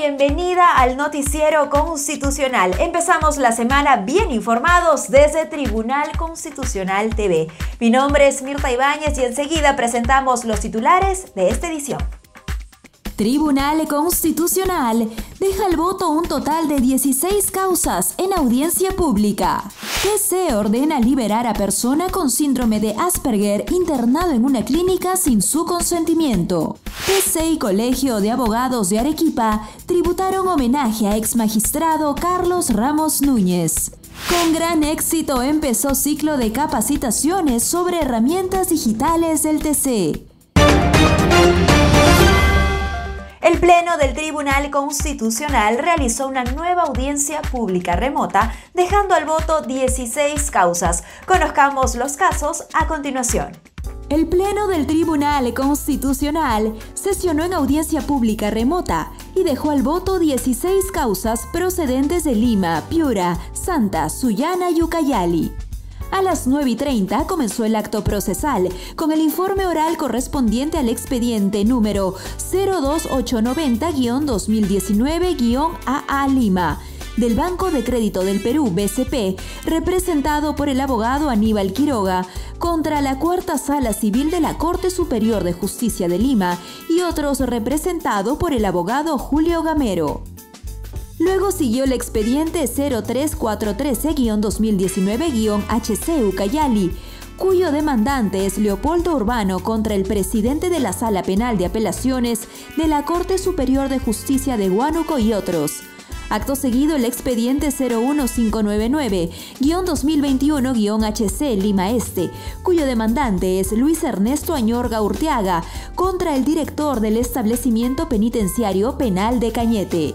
bienvenida al Noticiero Constitucional. Empezamos la semana bien informados desde Tribunal Constitucional TV. Mi nombre es Mirta Ibáñez y enseguida presentamos los titulares de esta edición. Tribunal Constitucional deja al voto un total de 16 causas en audiencia pública. se ordena liberar a persona con síndrome de Asperger internado en una clínica sin su consentimiento. TC y Colegio de Abogados de Arequipa tributaron homenaje a ex magistrado Carlos Ramos Núñez. Con gran éxito empezó ciclo de capacitaciones sobre herramientas digitales del TC. El Pleno del Tribunal Constitucional realizó una nueva audiencia pública remota, dejando al voto 16 causas. Conozcamos los casos a continuación. El Pleno del Tribunal Constitucional sesionó en audiencia pública remota y dejó al voto 16 causas procedentes de Lima, Piura, Santa, Sullana y Ucayali. A las 9 y 30 comenzó el acto procesal con el informe oral correspondiente al expediente número 02890-2019-AA Lima del Banco de Crédito del Perú, BCP, representado por el abogado Aníbal Quiroga, contra la Cuarta Sala Civil de la Corte Superior de Justicia de Lima y otros representado por el abogado Julio Gamero. Luego siguió el expediente 03413-2019-HC Ucayali, cuyo demandante es Leopoldo Urbano contra el presidente de la Sala Penal de Apelaciones de la Corte Superior de Justicia de Huánuco y otros. Acto seguido el expediente 01599-2021-HC Lima Este, cuyo demandante es Luis Ernesto Añorga Urteaga contra el director del establecimiento penitenciario penal de Cañete.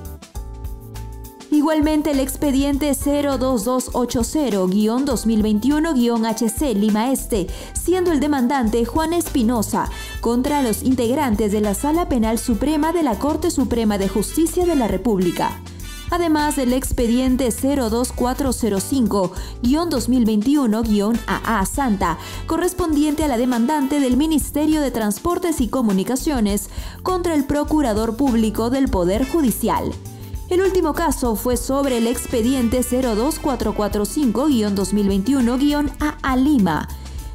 Igualmente el expediente 02280-2021-HC Lima Este, siendo el demandante Juan Espinosa, contra los integrantes de la Sala Penal Suprema de la Corte Suprema de Justicia de la República. Además del expediente 02405-2021-AA Santa, correspondiente a la demandante del Ministerio de Transportes y Comunicaciones contra el Procurador Público del Poder Judicial. El último caso fue sobre el expediente 02445-2021-AA Lima.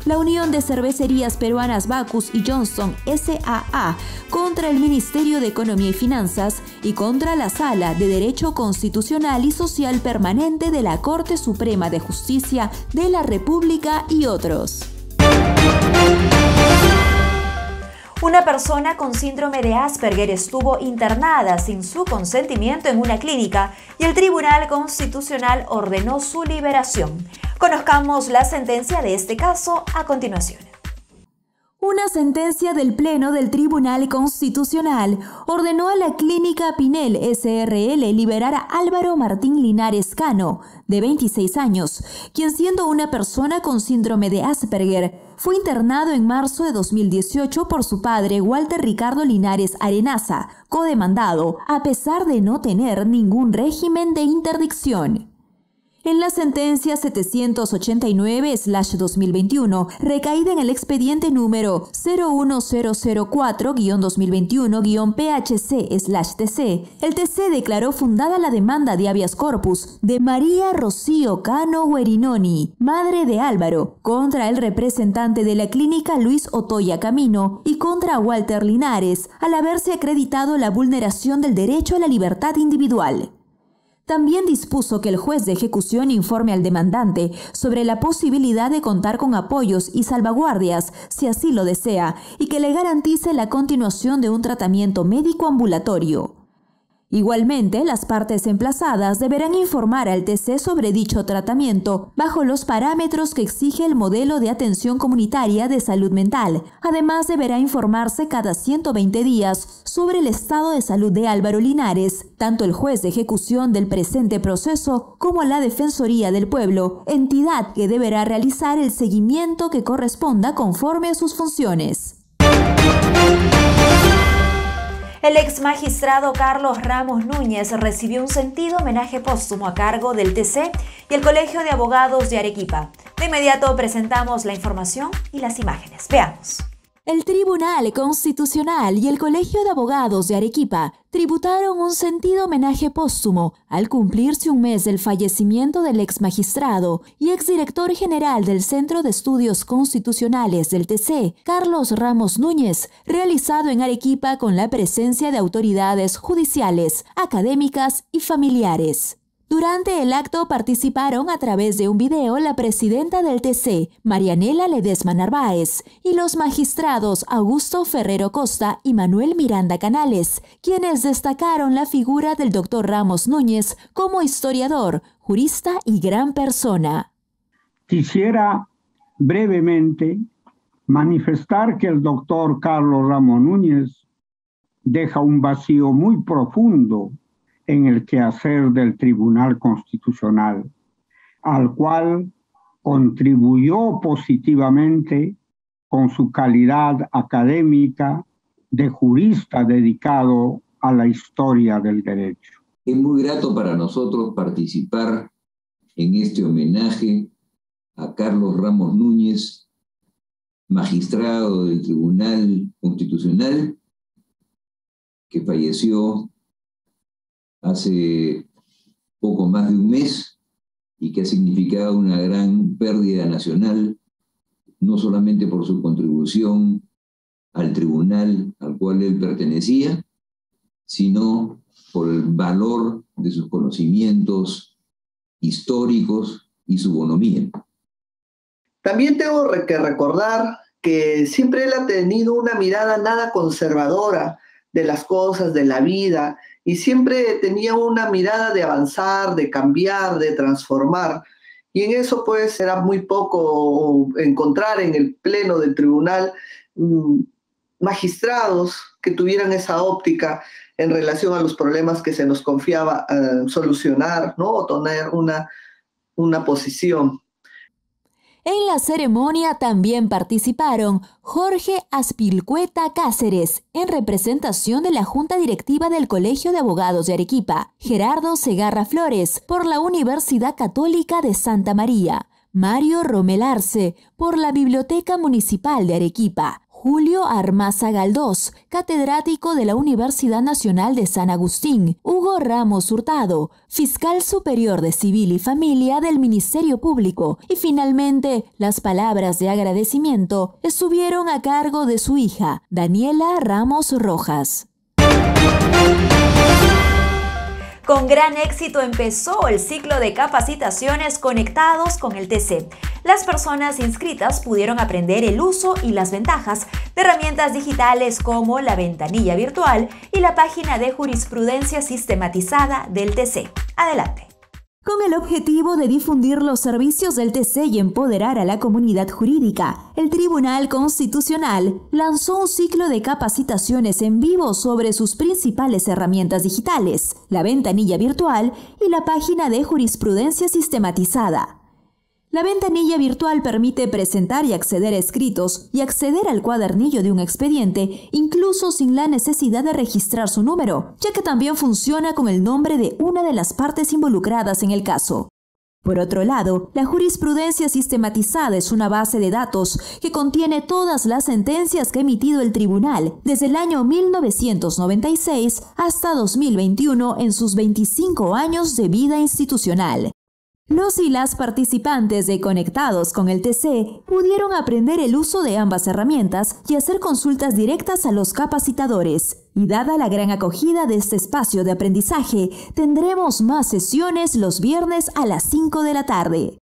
La Unión de Cervecerías Peruanas Bacus y Johnson SAA contra el Ministerio de Economía y Finanzas y contra la Sala de Derecho Constitucional y Social Permanente de la Corte Suprema de Justicia de la República y otros. Una persona con síndrome de Asperger estuvo internada sin su consentimiento en una clínica y el Tribunal Constitucional ordenó su liberación. Conozcamos la sentencia de este caso a continuación. Una sentencia del Pleno del Tribunal Constitucional ordenó a la Clínica Pinel SRL liberar a Álvaro Martín Linares Cano, de 26 años, quien siendo una persona con síndrome de Asperger, fue internado en marzo de 2018 por su padre Walter Ricardo Linares Arenaza, codemandado, a pesar de no tener ningún régimen de interdicción. En la sentencia 789-2021, recaída en el expediente número 01004-2021-PHC-TC, el TC declaró fundada la demanda de habeas corpus de María Rocío Cano Guerinoni, madre de Álvaro, contra el representante de la clínica Luis Otoya Camino y contra Walter Linares, al haberse acreditado la vulneración del derecho a la libertad individual. También dispuso que el juez de ejecución informe al demandante sobre la posibilidad de contar con apoyos y salvaguardias, si así lo desea, y que le garantice la continuación de un tratamiento médico ambulatorio. Igualmente, las partes emplazadas deberán informar al TC sobre dicho tratamiento bajo los parámetros que exige el modelo de atención comunitaria de salud mental. Además, deberá informarse cada 120 días sobre el estado de salud de Álvaro Linares, tanto el juez de ejecución del presente proceso como la Defensoría del Pueblo, entidad que deberá realizar el seguimiento que corresponda conforme a sus funciones. El ex magistrado Carlos Ramos Núñez recibió un sentido homenaje póstumo a cargo del TC y el Colegio de Abogados de Arequipa. De inmediato presentamos la información y las imágenes. Veamos. El Tribunal Constitucional y el Colegio de Abogados de Arequipa tributaron un sentido homenaje póstumo al cumplirse un mes del fallecimiento del ex magistrado y exdirector general del Centro de Estudios Constitucionales del TC, Carlos Ramos Núñez, realizado en Arequipa con la presencia de autoridades judiciales, académicas y familiares. Durante el acto participaron a través de un video la presidenta del TC, Marianela Ledesma Narváez, y los magistrados Augusto Ferrero Costa y Manuel Miranda Canales, quienes destacaron la figura del doctor Ramos Núñez como historiador, jurista y gran persona. Quisiera brevemente manifestar que el doctor Carlos Ramos Núñez deja un vacío muy profundo en el quehacer del Tribunal Constitucional, al cual contribuyó positivamente con su calidad académica de jurista dedicado a la historia del derecho. Es muy grato para nosotros participar en este homenaje a Carlos Ramos Núñez, magistrado del Tribunal Constitucional, que falleció hace poco más de un mes y que ha significado una gran pérdida nacional, no solamente por su contribución al tribunal al cual él pertenecía, sino por el valor de sus conocimientos históricos y su bonomía. También tengo que recordar que siempre él ha tenido una mirada nada conservadora de las cosas, de la vida, y siempre tenía una mirada de avanzar, de cambiar, de transformar. Y en eso pues era muy poco encontrar en el pleno del tribunal mm, magistrados que tuvieran esa óptica en relación a los problemas que se nos confiaba eh, solucionar, ¿no? O tener una, una posición. En la ceremonia también participaron Jorge Aspilcueta Cáceres, en representación de la Junta Directiva del Colegio de Abogados de Arequipa, Gerardo Segarra Flores, por la Universidad Católica de Santa María, Mario Romelarse, por la Biblioteca Municipal de Arequipa, Julio Armaza Galdós, catedrático de la Universidad Nacional de San Agustín, Hugo Ramos Hurtado, fiscal superior de Civil y Familia del Ministerio Público, y finalmente las palabras de agradecimiento estuvieron a cargo de su hija, Daniela Ramos Rojas. Con gran éxito empezó el ciclo de capacitaciones conectados con el TC. Las personas inscritas pudieron aprender el uso y las ventajas de herramientas digitales como la ventanilla virtual y la página de jurisprudencia sistematizada del TC. Adelante. Con el objetivo de difundir los servicios del TC y empoderar a la comunidad jurídica, el Tribunal Constitucional lanzó un ciclo de capacitaciones en vivo sobre sus principales herramientas digitales, la ventanilla virtual y la página de jurisprudencia sistematizada. La ventanilla virtual permite presentar y acceder a escritos y acceder al cuadernillo de un expediente, incluso sin la necesidad de registrar su número, ya que también funciona con el nombre de una de las partes involucradas en el caso. Por otro lado, la jurisprudencia sistematizada es una base de datos que contiene todas las sentencias que ha emitido el tribunal desde el año 1996 hasta 2021 en sus 25 años de vida institucional. Los y las participantes de Conectados con el TC pudieron aprender el uso de ambas herramientas y hacer consultas directas a los capacitadores. Y dada la gran acogida de este espacio de aprendizaje, tendremos más sesiones los viernes a las 5 de la tarde.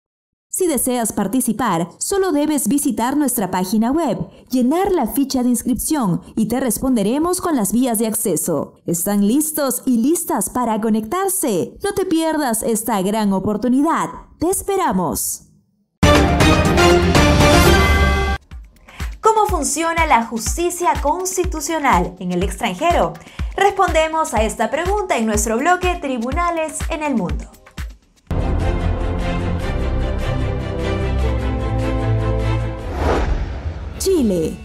Si deseas participar, solo debes visitar nuestra página web, llenar la ficha de inscripción y te responderemos con las vías de acceso. ¿Están listos y listas para conectarse? No te pierdas esta gran oportunidad. Te esperamos. ¿Cómo funciona la justicia constitucional en el extranjero? Respondemos a esta pregunta en nuestro bloque Tribunales en el Mundo. Chile.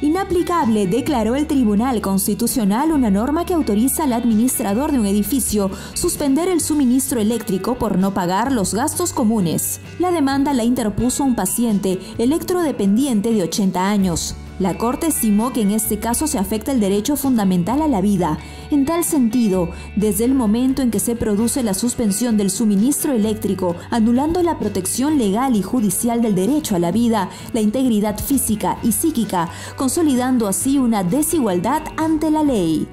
Inaplicable, declaró el Tribunal Constitucional una norma que autoriza al administrador de un edificio suspender el suministro eléctrico por no pagar los gastos comunes. La demanda la interpuso un paciente electrodependiente de 80 años. La Corte estimó que en este caso se afecta el derecho fundamental a la vida. En tal sentido, desde el momento en que se produce la suspensión del suministro eléctrico, anulando la protección legal y judicial del derecho a la vida, la integridad física y psíquica, consolidando así una desigualdad ante la ley.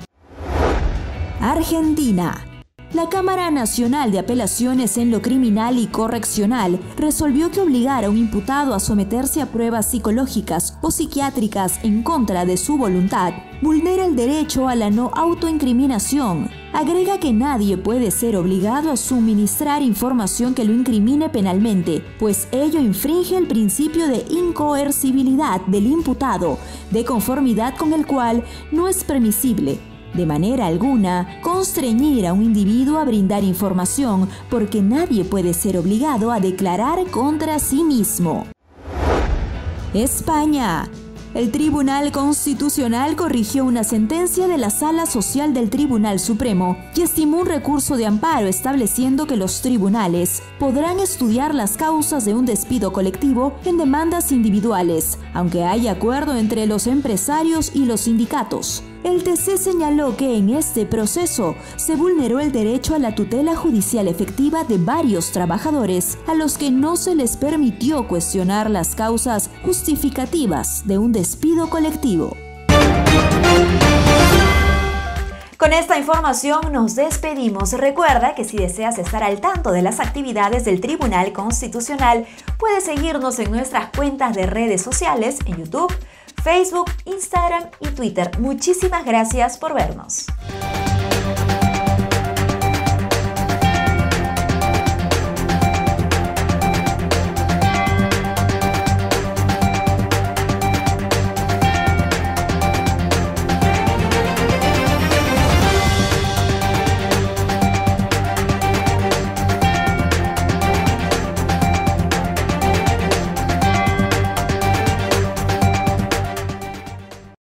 Argentina. La Cámara Nacional de Apelaciones en lo Criminal y Correccional resolvió que obligar a un imputado a someterse a pruebas psicológicas o psiquiátricas en contra de su voluntad vulnera el derecho a la no autoincriminación. Agrega que nadie puede ser obligado a suministrar información que lo incrimine penalmente, pues ello infringe el principio de incoercibilidad del imputado, de conformidad con el cual no es permisible de manera alguna, constreñir a un individuo a brindar información porque nadie puede ser obligado a declarar contra sí mismo. España. El Tribunal Constitucional corrigió una sentencia de la Sala Social del Tribunal Supremo y estimó un recurso de amparo estableciendo que los tribunales podrán estudiar las causas de un despido colectivo en demandas individuales, aunque haya acuerdo entre los empresarios y los sindicatos. El TC señaló que en este proceso se vulneró el derecho a la tutela judicial efectiva de varios trabajadores a los que no se les permitió cuestionar las causas justificativas de un despido colectivo. Con esta información nos despedimos. Recuerda que si deseas estar al tanto de las actividades del Tribunal Constitucional, puedes seguirnos en nuestras cuentas de redes sociales en YouTube, Facebook, Instagram y Twitter. Muchísimas gracias por vernos.